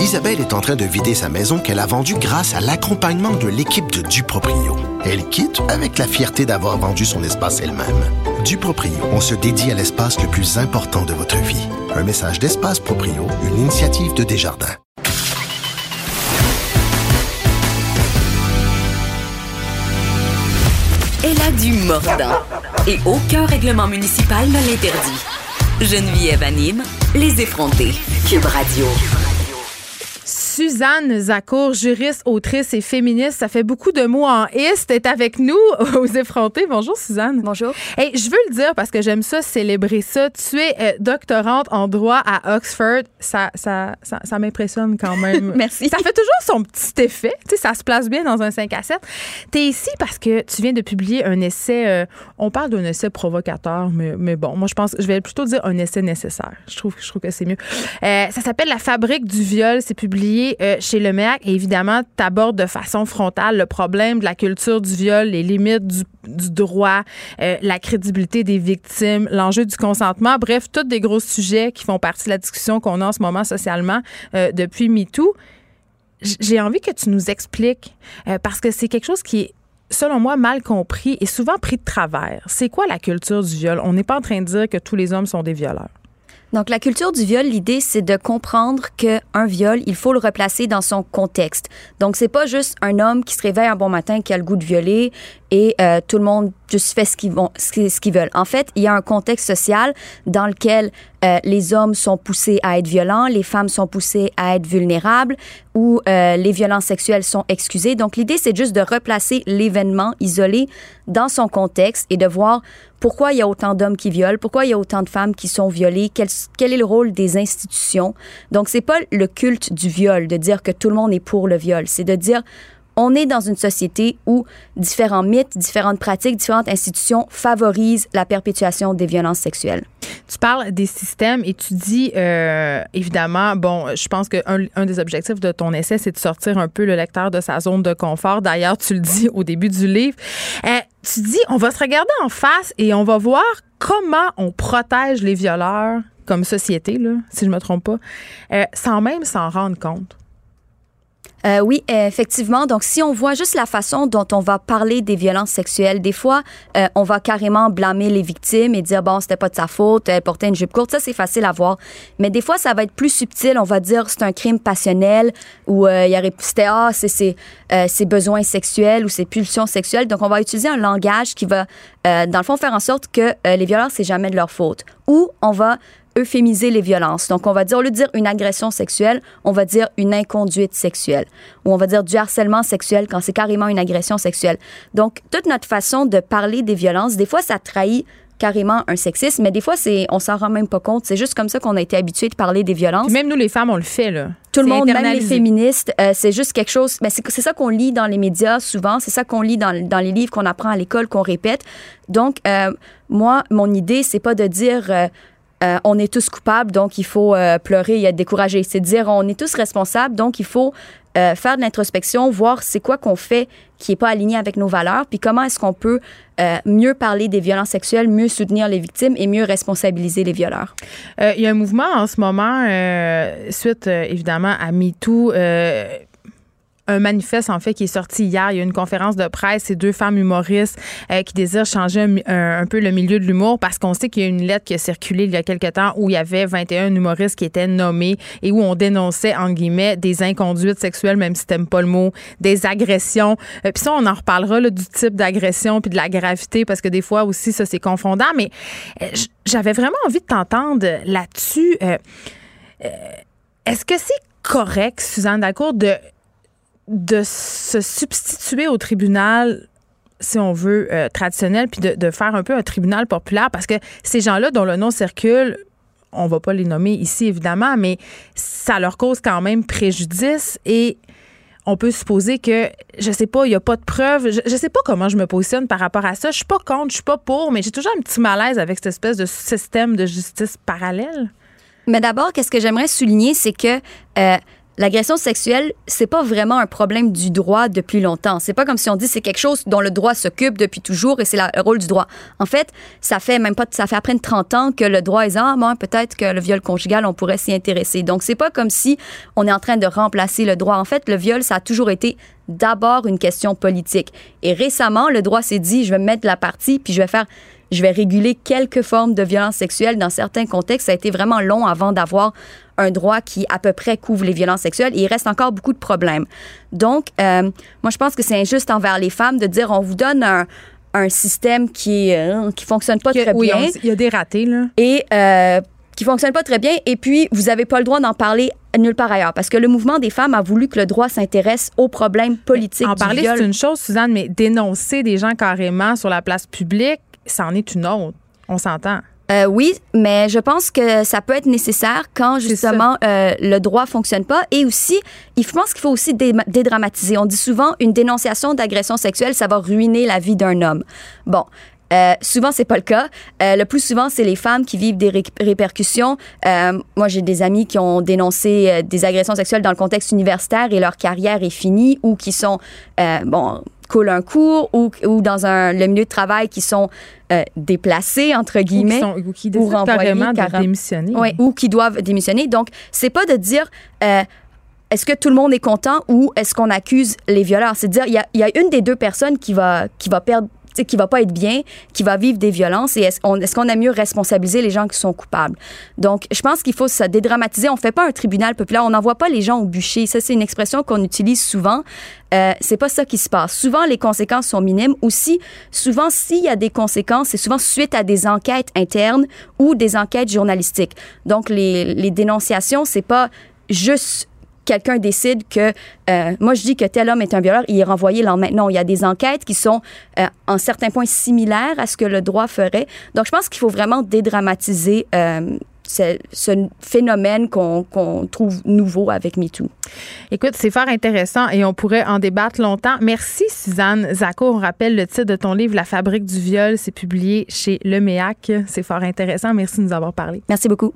Isabelle est en train de vider sa maison qu'elle a vendue grâce à l'accompagnement de l'équipe de Duproprio. Elle quitte avec la fierté d'avoir vendu son espace elle-même. Duproprio, on se dédie à l'espace le plus important de votre vie. Un message d'Espace Proprio, une initiative de Desjardins. Elle a du mordant et aucun règlement municipal ne l'interdit. Geneviève anime les effrontés. Cube Radio. Suzanne Zakour, juriste, autrice et féministe. Ça fait beaucoup de mots en ist. est avec nous aux effrontés. Bonjour, Suzanne. Bonjour. Hey, je veux le dire parce que j'aime ça, célébrer ça. Tu es euh, doctorante en droit à Oxford. Ça, ça, ça, ça m'impressionne quand même. Merci. Ça fait toujours son petit effet. Tu sais, ça se place bien dans un 5 à 7. Tu es ici parce que tu viens de publier un essai. euh, on parle d'un essai provocateur, mais, mais bon, moi, je pense, je vais plutôt dire un essai nécessaire. Je trouve, je trouve que c'est mieux. Euh, ça s'appelle La fabrique du viol. C'est publié euh, chez. Et évidemment, tu abordes de façon frontale le problème de la culture du viol, les limites du, droit, euh, la crédibilité des victimes, l'enjeu du consentement. Bref, tous des gros sujets qui font partie de la discussion qu'on a en ce moment socialement euh, depuis MeToo. J'ai envie que tu nous expliques, euh, parce que c'est quelque chose qui est selon moi, mal compris et souvent pris de travers. C'est quoi la culture du viol? On n'est pas en train de dire que tous les hommes sont des violeurs. Donc, la culture du viol, l'idée, c'est de comprendre qu'un viol, il faut le replacer dans son contexte. Donc, c'est pas juste un homme qui se réveille un bon matin qui a le goût de violer et euh, tout le monde juste fait ce qu'ils vont, ce qu'ils veulent. En fait, il y a un contexte social dans lequel euh, les hommes sont poussés à être violents, les femmes sont poussées à être vulnérables, où euh, les violences sexuelles sont excusées. Donc, l'idée, c'est juste de replacer l'événement isolé dans son contexte et de voir pourquoi il y a autant d'hommes qui violent, pourquoi il y a autant de femmes qui sont violées, quel, quel est le rôle des institutions. Donc, c'est pas le culte du viol de dire que tout le monde est pour le viol, c'est de dire on est dans une société où différents mythes, différentes pratiques, différentes institutions favorisent la perpétuation des violences sexuelles. Tu parles des systèmes et tu dis, euh, évidemment, bon, je pense qu'un un des objectifs de ton essai, c'est de sortir un peu le lecteur de sa zone de confort. D'ailleurs, tu le dis au début du livre. Euh, tu dis, on va se regarder en face et on va voir comment on protège les violeurs comme société, là, si je me trompe pas, euh, sans même s'en rendre compte. Euh, oui, euh, effectivement. Donc, si on voit juste la façon dont on va parler des violences sexuelles, des fois, euh, on va carrément blâmer les victimes et dire bon, c'était pas de sa faute, elle portait une jupe courte. Ça, c'est facile à voir. Mais des fois, ça va être plus subtil. On va dire c'est un crime passionnel ou euh, il y c'était ah, c'est ses, euh, ses besoins sexuels ou ses pulsions sexuelles. Donc, on va utiliser un langage qui va, euh, dans le fond, faire en sorte que euh, les violences c'est jamais de leur faute. Ou on va euphémiser les violences. Donc, on va dire, au lieu de dire une agression sexuelle, on va dire une inconduite sexuelle. Ou on va dire du harcèlement sexuel quand c'est carrément une agression sexuelle. Donc, toute notre façon de parler des violences, des fois, ça trahit carrément un sexisme, mais des fois, c'est, on s'en rend même pas compte. C'est juste comme ça qu'on a été habitué de parler des violences. Puis même nous, les femmes, on le fait, là. Tout le monde, même les féministes, euh, c'est juste quelque chose. Ben c'est c'est ça qu'on lit dans les médias souvent, c'est ça qu'on lit dans, dans les livres qu'on apprend à l'école, qu'on répète. Donc, euh, moi, mon idée, c'est pas de dire euh, euh, on est tous coupables, donc il faut euh, pleurer et être découragé. C'est dire on est tous responsables, donc il faut euh, faire de l'introspection, voir c'est quoi qu'on fait qui est pas aligné avec nos valeurs, puis comment est-ce qu'on peut mieux parler des violences sexuelles, mieux soutenir les victimes et mieux responsabiliser les violeurs. Il y a un mouvement en ce moment, suite évidemment à MeToo. Un manifeste, en fait, qui est sorti hier. Il y a une conférence de presse. C'est deux femmes humoristes euh, qui désirent changer un, peu le milieu de l'humour parce qu'on sait qu'il y a une lettre qui a circulé il y a quelque temps où il y avait 21 humoristes qui étaient nommés et où on dénonçait, en guillemets, des inconduites sexuelles, même si t'aimes pas le mot, des agressions. Euh, puis ça, on en reparlera du type d'agression puis de la gravité parce que des fois aussi, ça, c'est confondant. Mais euh, j'avais vraiment envie de t'entendre là-dessus. Est-ce que c'est correct, Suzanne Dacour, de de se substituer au tribunal si on veut, euh, traditionnel, puis de, de faire un peu un tribunal populaire, parce que ces gens-là dont le nom circule, on va pas les nommer ici, évidemment, mais ça leur cause quand même préjudice et on peut supposer que, je sais pas, il y a pas de preuves. Je, je sais pas comment je me positionne par rapport à ça. Je suis pas contre, je suis pas pour, mais j'ai toujours un petit malaise avec cette espèce de système de justice parallèle. Mais d'abord, qu'est-ce que j'aimerais souligner, c'est que euh, l'agression sexuelle, c'est pas vraiment un problème du droit depuis longtemps. C'est pas comme si on dit c'est quelque chose dont le droit s'occupe depuis toujours et c'est le rôle du droit. En fait, ça fait même pas, ça fait après 30 ans que le droit est ah, peut-être que le viol conjugal, on pourrait s'y intéresser. Donc, c'est pas comme si on est en train de remplacer le droit. En fait, le viol, ça a toujours été d'abord une question politique. Et récemment, le droit s'est dit, je vais mettre la partie, puis je vais faire je vais réguler quelques formes de violence sexuelle dans certains contextes. Ça a été vraiment long avant d'avoir un droit qui à peu près couvre les violences sexuelles et il reste encore beaucoup de problèmes. Donc, euh, moi, je pense que c'est injuste envers les femmes de dire on vous donne un, un système qui euh, qui fonctionne pas très oui, bien. Il y a des ratés là. Et euh, qui fonctionne pas très bien. Et puis, vous n'avez pas le droit d'en parler nulle part ailleurs. Parce que le mouvement des femmes a voulu que le droit s'intéresse aux problèmes politiques. En parler, c'est une chose, Suzanne, mais dénoncer des gens carrément sur la place publique, c'en est une autre. On s'entend. Euh, oui, mais je pense que ça peut être nécessaire quand justement euh, le droit fonctionne pas. Et aussi, je pense qu'il faut aussi dédramatiser. On dit souvent une dénonciation d'agression sexuelle, ça va ruiner la vie d'un homme. Bon. Euh, souvent, c'est pas le cas. Euh, le plus souvent, c'est les femmes qui vivent des répercussions. Moi, j'ai des amis qui ont dénoncé des agressions sexuelles dans le contexte universitaire et leur carrière est finie ou qui sont, bon, coulent un cours ou, ou dans un, le milieu de travail qui sont euh, déplacés, entre guillemets. Ou qui, sont, ou qui décident carrément de démissionner. Oui, ou qui doivent démissionner. Donc, c'est pas de dire est-ce que tout le monde est content ou est-ce qu'on accuse les violeurs? C'est dire, il y a, y a, une des deux personnes qui va, qui va perdre qui va pas être bien, qui va vivre des violences et est-ce est qu'on a mieux responsabiliser les gens qui sont coupables? Donc, je pense qu'il faut se dédramatiser. On fait pas un tribunal populaire, on n'envoie pas les gens au bûcher. Ça, c'est une expression qu'on utilise souvent. Euh, c'est pas ça qui se passe. Souvent, les conséquences sont minimes. Aussi, souvent, s'il y a des conséquences, c'est souvent suite à des enquêtes internes ou des enquêtes journalistiques. Donc, les, les dénonciations, c'est pas juste quelqu'un décide que, euh, moi je dis que tel homme est un violeur, il est renvoyé là maintenant. Il y a des enquêtes qui sont euh, en certains points similaires à ce que le droit ferait. Donc je pense qu'il faut vraiment dédramatiser euh, ce, ce, phénomène qu'on qu trouve nouveau avec MeToo. Écoute, c'est fort intéressant et on pourrait en débattre longtemps. Merci, Suzanne Zacco. On rappelle le titre de ton livre, La fabrique du viol. C'est publié chez Le Méac. C'est fort intéressant. Merci de nous avoir parlé. Merci beaucoup.